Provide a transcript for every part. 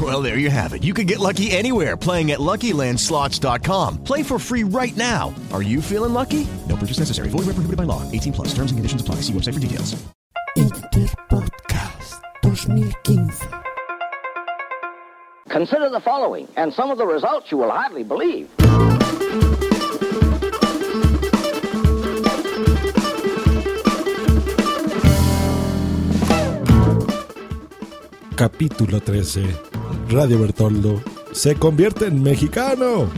Well, there you have it. You can get lucky anywhere playing at LuckyLandSlots.com. Play for free right now. Are you feeling lucky? No purchase necessary. Void where prohibited by law. 18 plus. Terms and conditions apply. See website for details. Interpodcast 2015. Consider the following, and some of the results you will hardly believe. Capítulo 13. Radio Bertoldo se convierte en mexicano.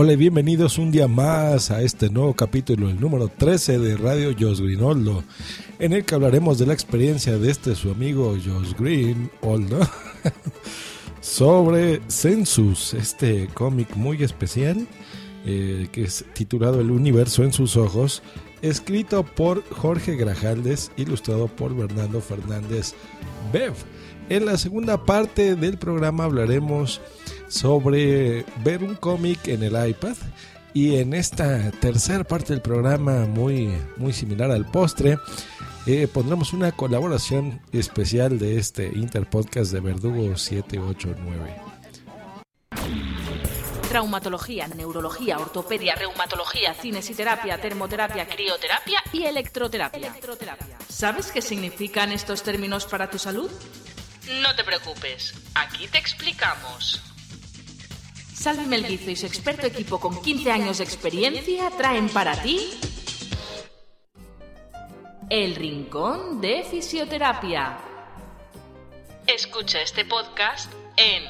Hola y bienvenidos un día más a este nuevo capítulo, el número 13 de Radio Jos Grinoldo, en el que hablaremos de la experiencia de este su amigo Jos Grinoldo sobre Census, este cómic muy especial eh, que es titulado El universo en sus ojos, escrito por Jorge Grajaldes, ilustrado por Bernardo Fernández Bev. En la segunda parte del programa hablaremos sobre ver un cómic en el iPad. Y en esta tercera parte del programa, muy, muy similar al postre, eh, pondremos una colaboración especial de este Interpodcast de Verdugo 789. Traumatología, neurología, ortopedia, reumatología, cinesiterapia, termoterapia, crioterapia y electroterapia. ¿Sabes qué significan estos términos para tu salud? No te preocupes, aquí te explicamos. Salvi Melguizo y su experto equipo con 15 años de experiencia traen para ti El Rincón de Fisioterapia. Escucha este podcast en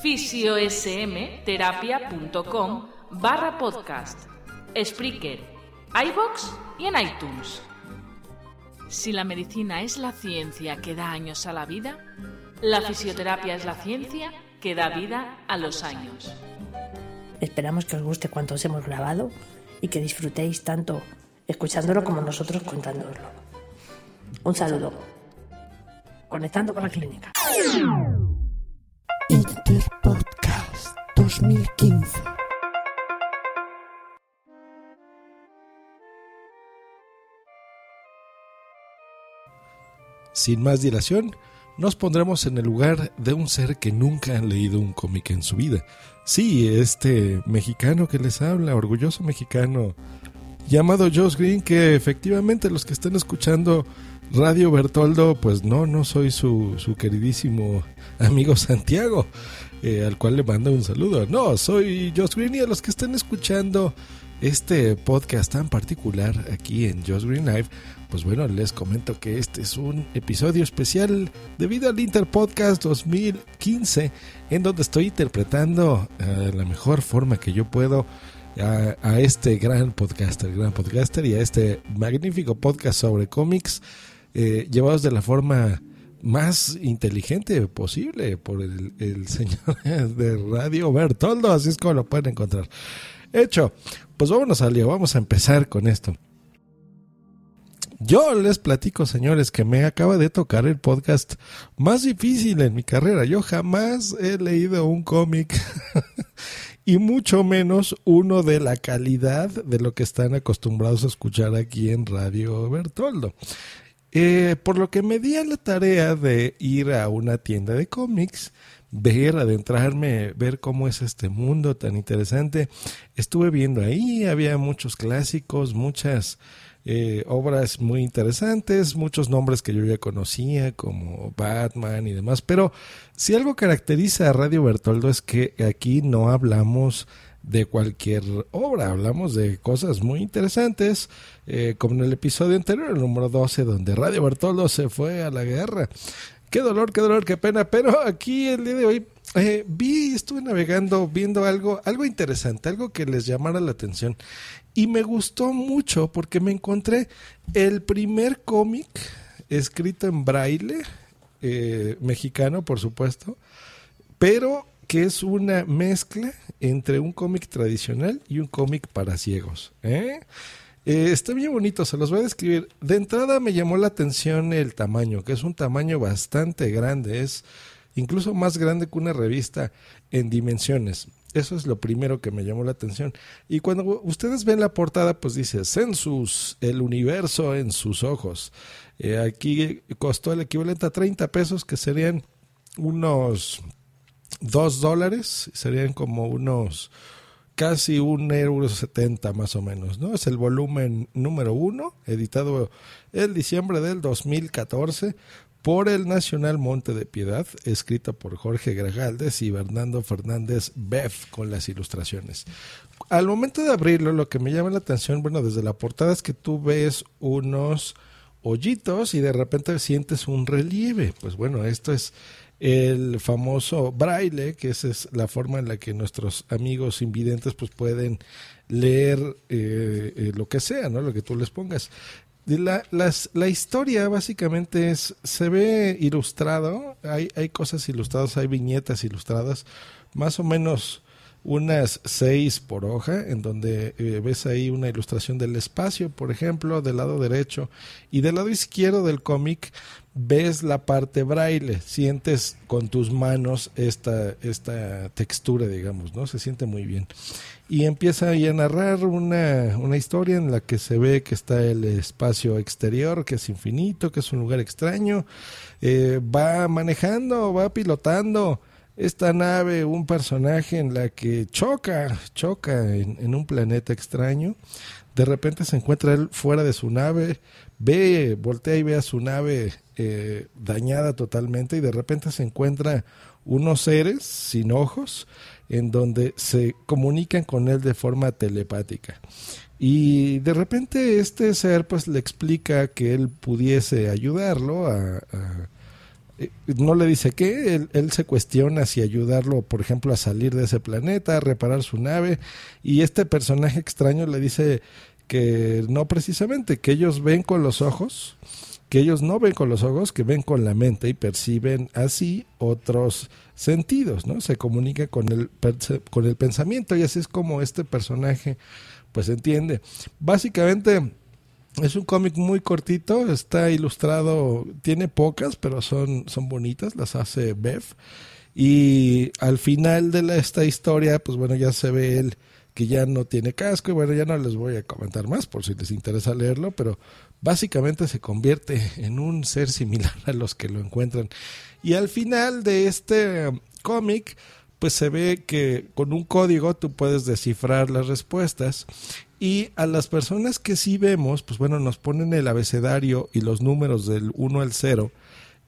fisiosmterapia.com barra podcast, Spreaker, iBox y en iTunes. Si la medicina es la ciencia que da años a la vida, la fisioterapia es la ciencia que da vida a los años. Esperamos que os guste cuanto os hemos grabado y que disfrutéis tanto escuchándolo como nosotros contándolo. Un saludo. Conectando con la clínica. Interpodcast 2015. Sin más dilación, nos pondremos en el lugar de un ser que nunca ha leído un cómic en su vida. Sí, este mexicano que les habla, orgulloso mexicano, llamado Josh Green, que efectivamente los que están escuchando Radio Bertoldo, pues no, no soy su, su queridísimo amigo Santiago, eh, al cual le mando un saludo. No, soy Josh Green y a los que están escuchando este podcast tan particular aquí en Josh Green Live, pues bueno, les comento que este es un episodio especial debido al Interpodcast 2015, en donde estoy interpretando de la mejor forma que yo puedo a, a, este gran podcaster, gran podcaster y a este magnífico podcast sobre cómics, eh, llevados de la forma más inteligente posible por el, el señor de Radio Bertoldo, así es como lo pueden encontrar. Hecho, pues vámonos al lío, vamos a empezar con esto. Yo les platico, señores, que me acaba de tocar el podcast más difícil en mi carrera. Yo jamás he leído un cómic y mucho menos uno de la calidad de lo que están acostumbrados a escuchar aquí en Radio Bertoldo. Eh, por lo que me di a la tarea de ir a una tienda de cómics, ver, adentrarme, ver cómo es este mundo tan interesante. Estuve viendo ahí, había muchos clásicos, muchas eh, obras muy interesantes, muchos nombres que yo ya conocía, como Batman y demás. Pero si algo caracteriza a Radio Bertoldo es que aquí no hablamos de cualquier obra, hablamos de cosas muy interesantes, eh, como en el episodio anterior, el número 12, donde Radio Bertoldo se fue a la guerra. Qué dolor, qué dolor, qué pena, pero aquí el día de hoy eh, vi, estuve navegando, viendo algo, algo interesante, algo que les llamara la atención. Y me gustó mucho porque me encontré el primer cómic escrito en braille, eh, mexicano, por supuesto, pero que es una mezcla entre un cómic tradicional y un cómic para ciegos. ¿eh? Eh, está bien bonito, se los voy a describir. De entrada me llamó la atención el tamaño, que es un tamaño bastante grande, es incluso más grande que una revista en dimensiones. Eso es lo primero que me llamó la atención. Y cuando ustedes ven la portada, pues dice Census, el universo en sus ojos. Eh, aquí costó el equivalente a 30 pesos, que serían unos 2 dólares, serían como unos casi un euro setenta más o menos, ¿no? Es el volumen número uno, editado el diciembre del 2014 por el Nacional Monte de Piedad, escrito por Jorge Gragaldes y Bernardo Fernández Beff con las ilustraciones. Al momento de abrirlo, lo que me llama la atención, bueno, desde la portada es que tú ves unos hoyitos y de repente sientes un relieve. Pues bueno, esto es el famoso braille, que esa es la forma en la que nuestros amigos invidentes pues pueden leer eh, eh, lo que sea, ¿no? Lo que tú les pongas. La, la historia básicamente es, se ve ilustrado, hay, hay cosas ilustradas, hay viñetas ilustradas, más o menos unas seis por hoja, en donde eh, ves ahí una ilustración del espacio, por ejemplo, del lado derecho, y del lado izquierdo del cómic ves la parte braille, sientes con tus manos esta, esta textura, digamos, ¿no? Se siente muy bien y empieza a narrar una, una, historia en la que se ve que está el espacio exterior, que es infinito, que es un lugar extraño. Eh, va manejando, va pilotando esta nave, un personaje en la que choca, choca en, un planeta extraño. De repente se encuentra él fuera de su nave, ve, voltea y ve a su nave eh, dañada totalmente y de repente se encuentra unos seres sin ojos en donde se comunican con él de forma telepática. Y de repente este ser pues le explica que él pudiese ayudarlo a, no le dice qué, él, él, se cuestiona si ayudarlo, por ejemplo, a salir de ese planeta, a reparar su nave, y este personaje extraño le dice que no precisamente, que ellos ven con los ojos, que ellos no ven con los ojos, que ven con la mente y perciben así otros sentidos, ¿no? Se comunica con el, con el pensamiento y así es como este personaje pues entiende. Básicamente es un cómic muy cortito, está ilustrado, tiene pocas, pero son, son bonitas, las hace Bev. Y al final de esta historia, pues bueno, ya se ve él que ya no tiene casco y bueno, ya no les voy a comentar más por si les interesa leerlo, pero básicamente se convierte en un ser similar a los que lo encuentran. Y al final de este um, cómic, pues se ve que con un código tú puedes descifrar las respuestas y a las personas que sí vemos, pues bueno, nos ponen el abecedario y los números del 1 al 0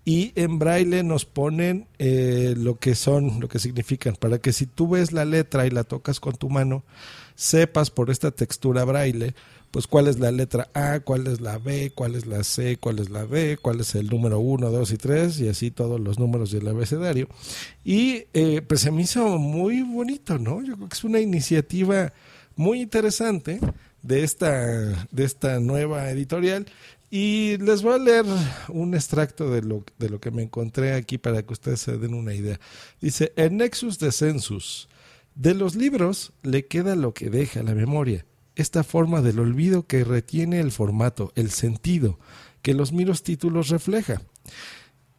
y en braille nos ponen eh, lo que son, lo que significan, para que si tú ves la letra y la tocas con tu mano, sepas por esta textura braille, pues cuál es la letra A, cuál es la B, cuál es la C, cuál es la D, cuál es el número 1, 2 y 3, y así todos los números del abecedario. Y eh, pues se me hizo muy bonito, ¿no? Yo creo que es una iniciativa muy interesante de esta, de esta nueva editorial y les voy a leer un extracto de lo, de lo que me encontré aquí para que ustedes se den una idea. Dice, el Nexus de Census. De los libros le queda lo que deja la memoria, esta forma del olvido que retiene el formato, el sentido, que los miros títulos refleja.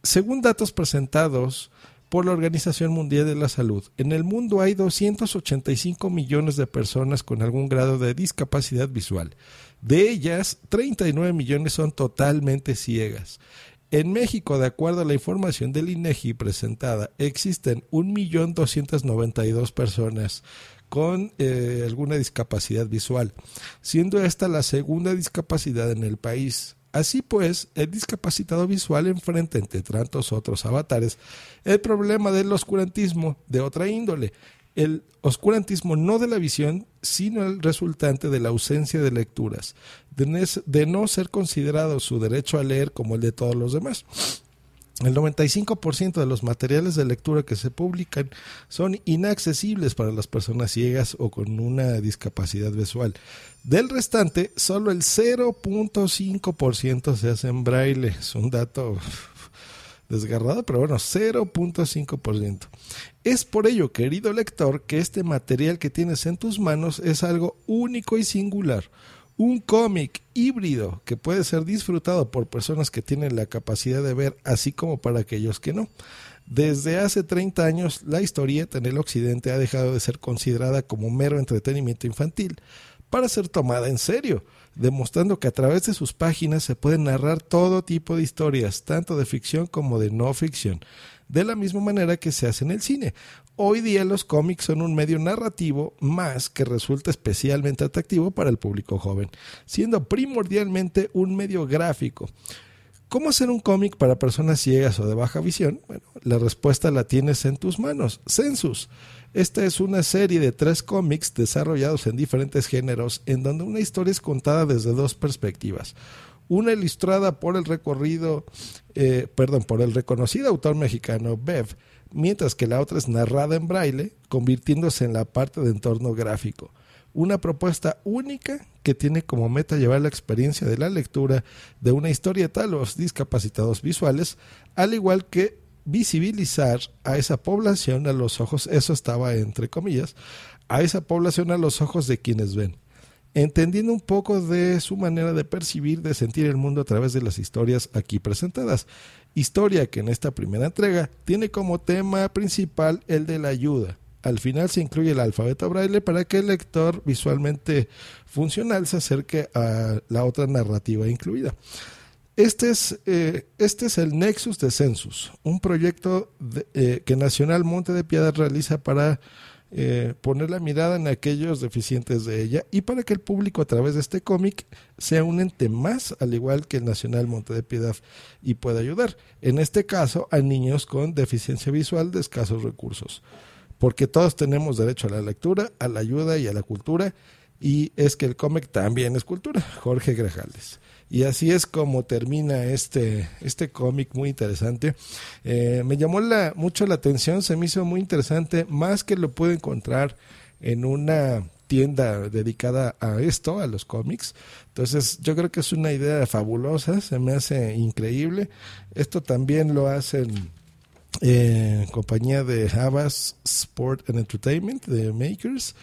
Según datos presentados por la Organización Mundial de la Salud, en el mundo hay 285 millones de personas con algún grado de discapacidad visual. De ellas, 39 millones son totalmente ciegas. En México, de acuerdo a la información del INEGI presentada, existen 1.292.000 personas con eh, alguna discapacidad visual, siendo esta la segunda discapacidad en el país. Así pues, el discapacitado visual enfrenta, entre tantos otros avatares, el problema del oscurantismo de otra índole, el oscurantismo no de la visión, sino el resultante de la ausencia de lecturas, de, no ser considerado su derecho a leer como el de todos los demás. El 95% de los materiales de lectura que se publican son inaccesibles para las personas ciegas o con una discapacidad visual. Del restante, solo el 0.5% se hace en braille. Es un dato desgarrado, pero bueno, 0.5%. Es por ello, querido lector, que este material que tienes en tus manos es algo único y singular. Un cómic híbrido que puede ser disfrutado por personas que tienen la capacidad de ver, así como para aquellos que no. Desde hace 30 años, la historieta en el occidente ha dejado de ser considerada como mero entretenimiento infantil para ser tomada en serio demostrando que a través de sus páginas se pueden narrar todo tipo de historias, tanto de ficción como de no ficción, de la misma manera que se hace en el cine. Hoy día los cómics son un medio narrativo más que resulta especialmente atractivo para el público joven, siendo primordialmente un medio gráfico. ¿Cómo hacer un cómic para personas ciegas o de baja visión? Bueno, la respuesta la tienes en tus manos. Census esta es una serie de tres cómics desarrollados en diferentes géneros, en donde una historia es contada desde dos perspectivas. Una ilustrada por el recorrido, eh, perdón, por el reconocido autor mexicano Bev, mientras que la otra es narrada en braille, convirtiéndose en la parte de entorno gráfico. Una propuesta única que tiene como meta llevar la experiencia de la lectura de una historieta a los discapacitados visuales, al igual que visibilizar a esa población a los ojos, eso estaba entre comillas, a esa población a los ojos de quienes ven, entendiendo un poco de su manera de percibir, de sentir el mundo a través de las historias aquí presentadas. Historia que en esta primera entrega tiene como tema principal el de la ayuda. Al final se incluye el alfabeto braille para que el lector visualmente funcional se acerque a la otra narrativa incluida. Este es, eh, este es el Nexus de Census, un proyecto eh, que Nacional Monte de Piedad realiza para eh, poner la mirada en aquellos deficientes de ella y para que el público a través de este cómic sea un ente más, al igual que el Nacional Monte de Piedad, y pueda ayudar, en este caso, a niños con deficiencia visual de escasos recursos. Porque todos tenemos derecho a la lectura, a la ayuda y a la cultura, y es que el cómic también es cultura. Jorge Grajales. Y así es como termina este, este cómic muy interesante. Eh, me llamó la, mucho la atención, se me hizo muy interesante, más que lo pude encontrar en una tienda dedicada a esto, a los cómics. Entonces yo creo que es una idea fabulosa, se me hace increíble. Esto también lo hacen eh, compañía de Havas Sport and Entertainment, de Makers.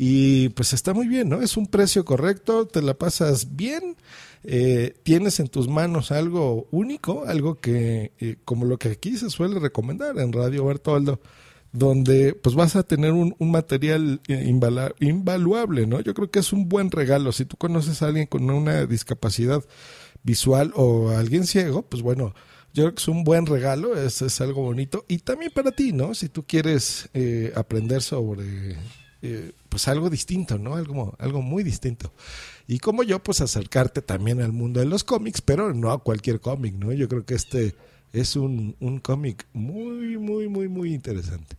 Y pues está muy bien, ¿no? Es un precio correcto, te la pasas bien eh, tienes en tus manos algo único, algo que, eh, como lo que aquí se suele recomendar en Radio Bertoldo, donde pues vas a tener un, material eh, invaluable, ¿no? Yo creo que es un buen regalo. Si tú conoces a alguien con una discapacidad visual o a alguien ciego, pues bueno, yo creo que es un buen regalo, es, es algo bonito. Y también para ti, ¿no? Si tú quieres aprender sobre pues algo distinto, ¿no? Algo, algo muy distinto. Y como yo, pues acercarte también al mundo de los cómics, pero no a cualquier cómic, ¿no? Yo creo que este es un, un cómic muy, muy, muy, muy interesante.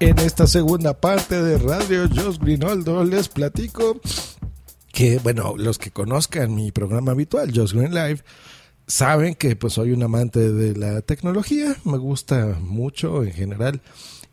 En esta segunda parte de Radio Jos Grinoldo les platico que, bueno, los que conozcan mi programa habitual, Jos Green Live, saben que pues soy un amante de la tecnología, me gusta mucho en general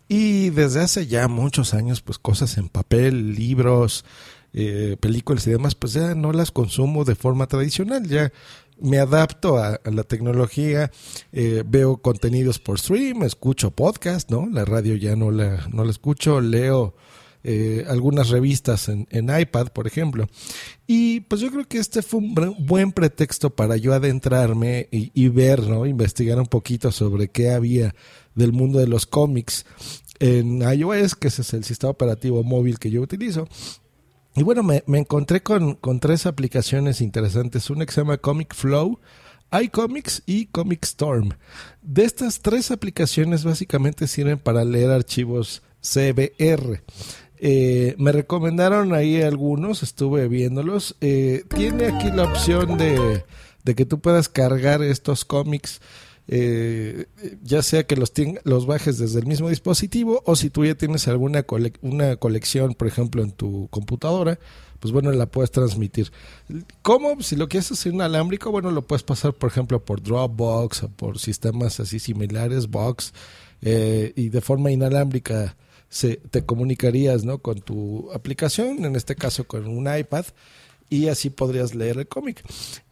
y desde hace ya muchos años pues cosas en papel, libros, eh, películas y demás pues ya no las consumo de forma tradicional, ya me adapto a, la tecnología, eh, veo contenidos por stream, escucho podcast, ¿no? La radio ya no la, no la escucho, leo eh, algunas revistas en, iPad, por ejemplo. Y pues yo creo que este fue un buen pretexto para yo adentrarme y, ver, ¿no? Investigar un poquito sobre qué había del mundo de los cómics en iOS, que ese es el sistema operativo móvil que yo utilizo. Y bueno, me, me encontré con, con, tres aplicaciones interesantes. Una que se llama Comic Flow, iComics y Comic Storm. De estas tres aplicaciones básicamente sirven para leer archivos CBR. Eh, me recomendaron ahí algunos, estuve viéndolos. Eh, tiene aquí la opción de, que tú puedas cargar estos cómics, eh, ya sea que los, los bajes desde el mismo dispositivo o si tú ya tienes alguna una colección, por ejemplo, en tu computadora, pues bueno, la puedes transmitir. ¿Cómo? Si lo quieres hacer inalámbrico, bueno, lo puedes pasar, por ejemplo, por Dropbox o por sistemas así similares, Box, y de forma inalámbrica se, te comunicarías ¿no? con tu aplicación, en este caso con un iPad, y así podrías leer el cómic.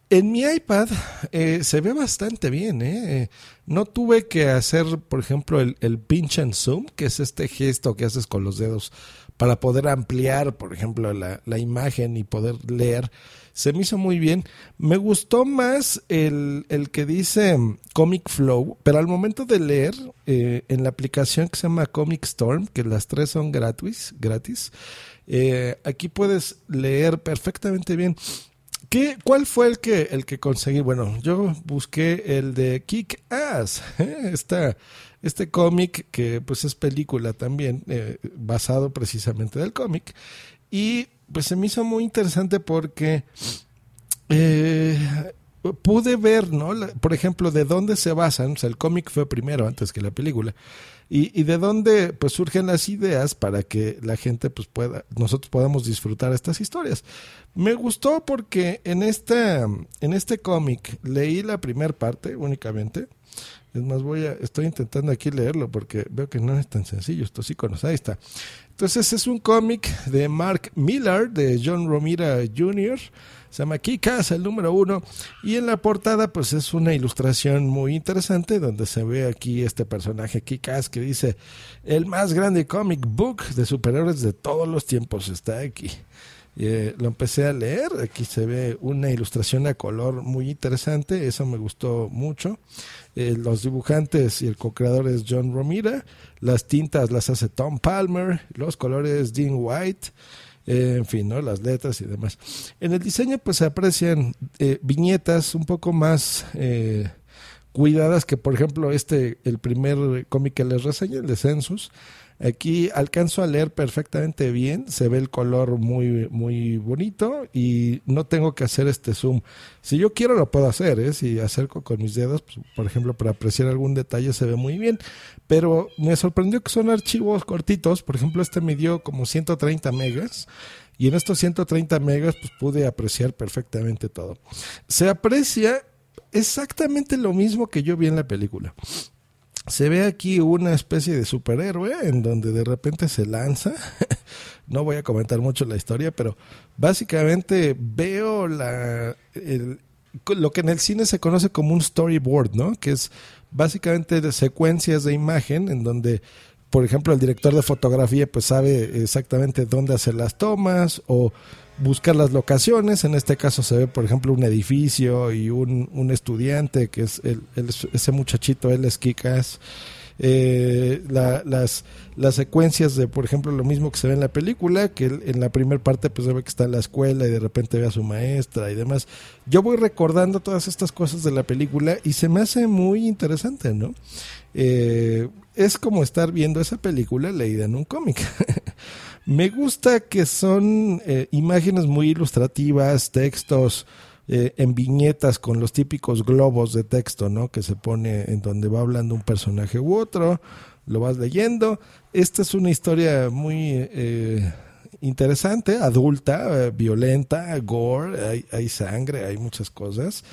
En mi iPad eh, se ve bastante bien. ¿eh? No tuve que hacer, por ejemplo, el, pinch and zoom, que es este gesto que haces con los dedos para poder ampliar, por ejemplo, la imagen y poder leer se me hizo muy bien. Me gustó más el, el que dice Comic Flow, pero al momento de leer eh, en la aplicación que se llama Comic Storm, que las tres son gratis, gratis eh, aquí puedes leer perfectamente bien. ¿Qué, ¿Cuál fue el que, el que conseguí? Bueno, yo busqué el de Kick Ass, ¿eh? este cómic que pues es película también, basado precisamente del cómic. Y pues se me hizo muy interesante porque eh, pude ver, ¿no? por ejemplo, de dónde se basan, o sea, el cómic fue primero antes que la película, y, y, de dónde pues surgen las ideas para que la gente pues pueda, nosotros podamos disfrutar estas historias. Me gustó porque en este, en este cómic leí la primera parte únicamente, es más, voy a, estoy intentando aquí leerlo porque veo que no es tan sencillo. Estos iconos, ahí está. Entonces es un cómic de Mark Miller, de John Romita Jr., se llama Kikas, el número uno, y en la portada pues es una ilustración muy interesante donde se ve aquí este personaje Kikas que dice, el más grande comic book de superhéroes de todos los tiempos está aquí. Eh, lo empecé a leer, aquí se ve una ilustración a color muy interesante, eso me gustó mucho. Eh, los dibujantes y el co-creador es John Romita, las tintas las hace Tom Palmer, los colores Dean White, eh, en fin, ¿no? las letras y demás. En el diseño pues se aprecian viñetas un poco más cuidadas que por ejemplo este, el primer cómic que les reseñé, el de Census, Aquí alcanzo a leer perfectamente bien, se ve el color muy, muy bonito y no tengo que hacer este zoom. Si yo quiero lo puedo hacer, ¿eh? si acerco con mis dedos, pues, por ejemplo, para apreciar algún detalle se ve muy bien, pero me sorprendió que son archivos cortitos, por ejemplo, este me dio como 130 megas. Y en estos 130 megas pues pude apreciar perfectamente todo. Se aprecia exactamente lo mismo que yo vi en la película se ve aquí una especie de superhéroe en donde de repente se lanza. no voy a comentar mucho la historia, pero básicamente veo la, lo que en el cine se conoce como un storyboard, ¿no? Que es básicamente secuencias de imagen en donde por ejemplo, el director de fotografía pues sabe exactamente dónde hacer las tomas o buscar las locaciones. En este caso se ve, por ejemplo, un edificio y un, un estudiante, que es el, ese muchachito, él es Kikas. Eh, las, las secuencias de, por ejemplo, lo mismo que se ve en la película, que en la primera parte pues se ve que está en la escuela y de repente ve a su maestra y demás. Yo voy recordando todas estas cosas de la película y se me hace muy interesante, ¿no? Eh, es como estar viendo esa película leída en un cómic. Me gusta que son eh, imágenes muy ilustrativas, textos eh, en viñetas con los típicos globos de texto, ¿no? Que se pone en donde va hablando un personaje u otro, lo vas leyendo. Esta es una historia muy eh, interesante, adulta, violenta, gore, hay, hay, sangre, hay muchas cosas.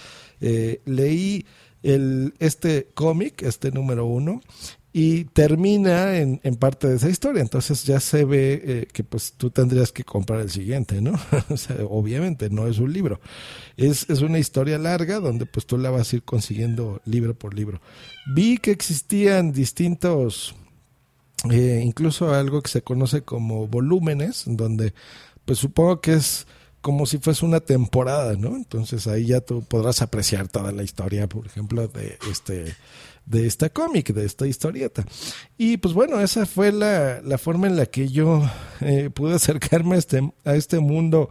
leí el, este cómic, este número uno, y termina en, en, parte de esa historia. Entonces ya se ve eh, que pues tú tendrías que comprar el siguiente, ¿no? o sea, obviamente no es un libro. Es, es una historia larga donde pues tú la vas a ir consiguiendo libro por libro. Vi que existían distintos, eh, incluso algo que se conoce como volúmenes, donde pues supongo que es como si fuese una temporada, ¿no? Entonces ahí ya tú podrás apreciar toda la historia, por ejemplo, de este de esta cómic, de esta historieta. Y pues bueno, esa fue la, la forma en la que yo eh, pude acercarme a este, a este mundo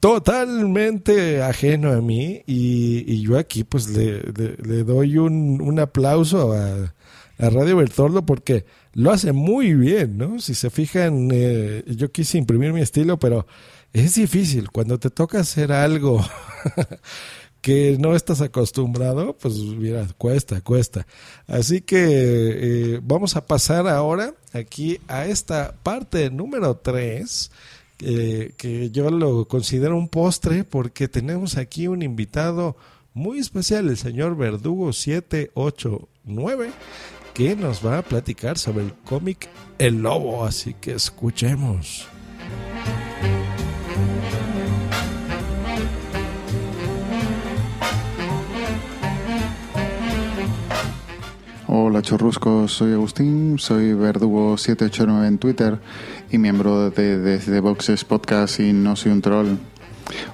totalmente ajeno a mí y, yo aquí pues le, le, doy un, un aplauso a, a, Radio Bertoldo porque lo hace muy bien, ¿no? Si se fijan, eh, yo quise imprimir mi estilo, pero es difícil cuando te toca hacer algo que no estás acostumbrado, pues mira, cuesta, cuesta. Así que eh, vamos a pasar ahora aquí a esta parte número 3, eh, que yo lo considero un postre porque tenemos aquí un invitado muy especial, el señor Verdugo 789, que nos va a platicar sobre el cómic El Lobo, así que escuchemos. Hola chorruscos, soy Agustín, soy Verdugo789 en Twitter y miembro de Desde Boxes Podcast y No Soy un Troll.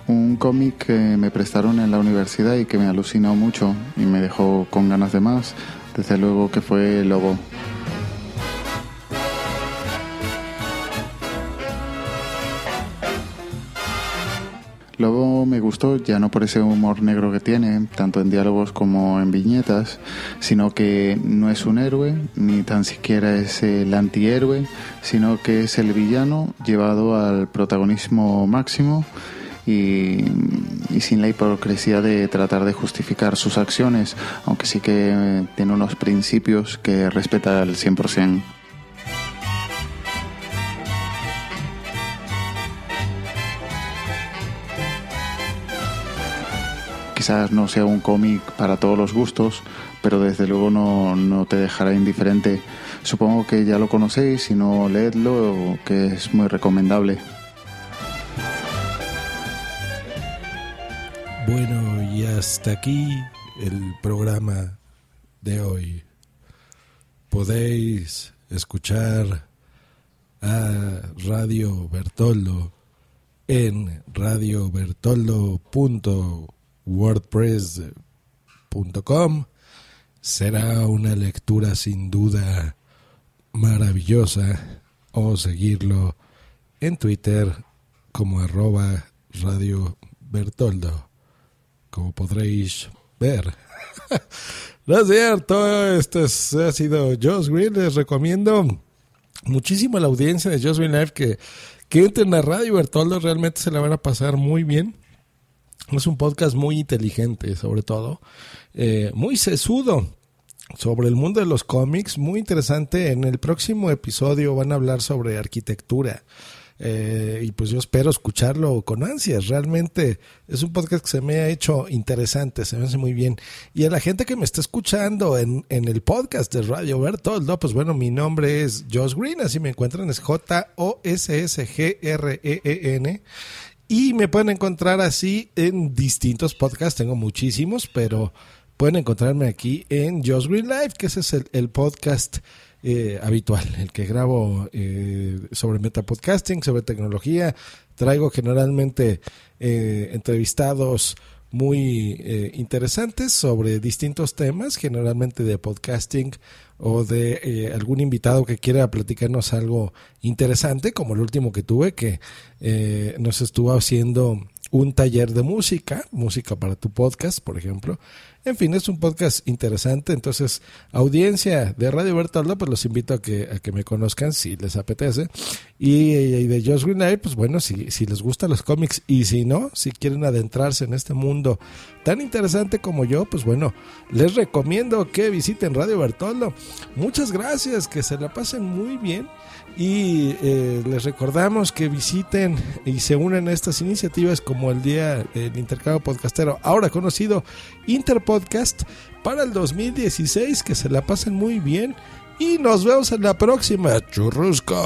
Un cómic que me prestaron en la universidad y que me alucinó mucho y me dejó con ganas de más, desde luego que fue Lobo. Lobo me gustó ya no por ese humor negro que tiene, tanto en diálogos como en viñetas, sino que no es un héroe, ni tan siquiera es el antihéroe, sino que es el villano llevado al protagonismo máximo y, sin la hipocresía de tratar de justificar sus acciones, aunque sí que tiene unos principios que respeta al 100%. Quizás no sea un cómic para todos los gustos, pero desde luego no, te dejará indiferente. Supongo que ya lo conocéis, si no leedlo, que es muy recomendable. Bueno, y hasta aquí el programa de hoy. Podéis escuchar a Radio Bertoldo en radiobertoldo.com wordpress.com. Será una lectura sin duda maravillosa o seguirlo en Twitter como arroba Radio Bertoldo, como podréis ver. no es cierto, este ha sido Josh Green, les recomiendo muchísimo a la audiencia de Josh Green Live que, que entren a Radio Bertoldo, realmente se la van a pasar muy bien. Es un podcast muy inteligente, sobre todo, eh, muy sesudo sobre el mundo de los cómics, muy interesante. En el próximo episodio van a hablar sobre arquitectura. Eh, y pues yo espero escucharlo con ansias. Realmente es un podcast que se me ha hecho interesante, se me hace muy bien. Y a la gente que me está escuchando en, en el podcast de Radio Bertoldo, pues bueno, mi nombre es Josh Green, así me encuentran, es J-O-S-S-G-R-E-E-N. Y me pueden encontrar así en distintos podcasts, tengo muchísimos, pero pueden encontrarme aquí en Just Green Life, que ese es el, podcast eh, habitual, el que grabo eh, sobre metapodcasting, sobre tecnología. Traigo generalmente eh, entrevistados muy eh, interesantes sobre distintos temas, generalmente de podcasting o de eh, algún invitado que quiera platicarnos algo interesante, como el último que tuve, que eh, nos estuvo haciendo un taller de música, música para tu podcast, por ejemplo, en fin, es un podcast interesante, entonces audiencia de Radio Bertoldo, pues los invito a que, a que me conozcan si les apetece. Y, de Josh Green pues bueno, si, si les gustan los cómics y si no, si quieren adentrarse en este mundo tan interesante como yo, pues bueno, les recomiendo que visiten Radio Bertoldo. Muchas gracias, que se la pasen muy bien y eh, les recordamos que visiten y se unen a estas iniciativas como el Día del Intercambio Podcastero, ahora conocido Interpodcast para el 2016. Que se la pasen muy bien. Y nos vemos en la próxima. Churruscos.